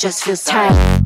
just feels tight.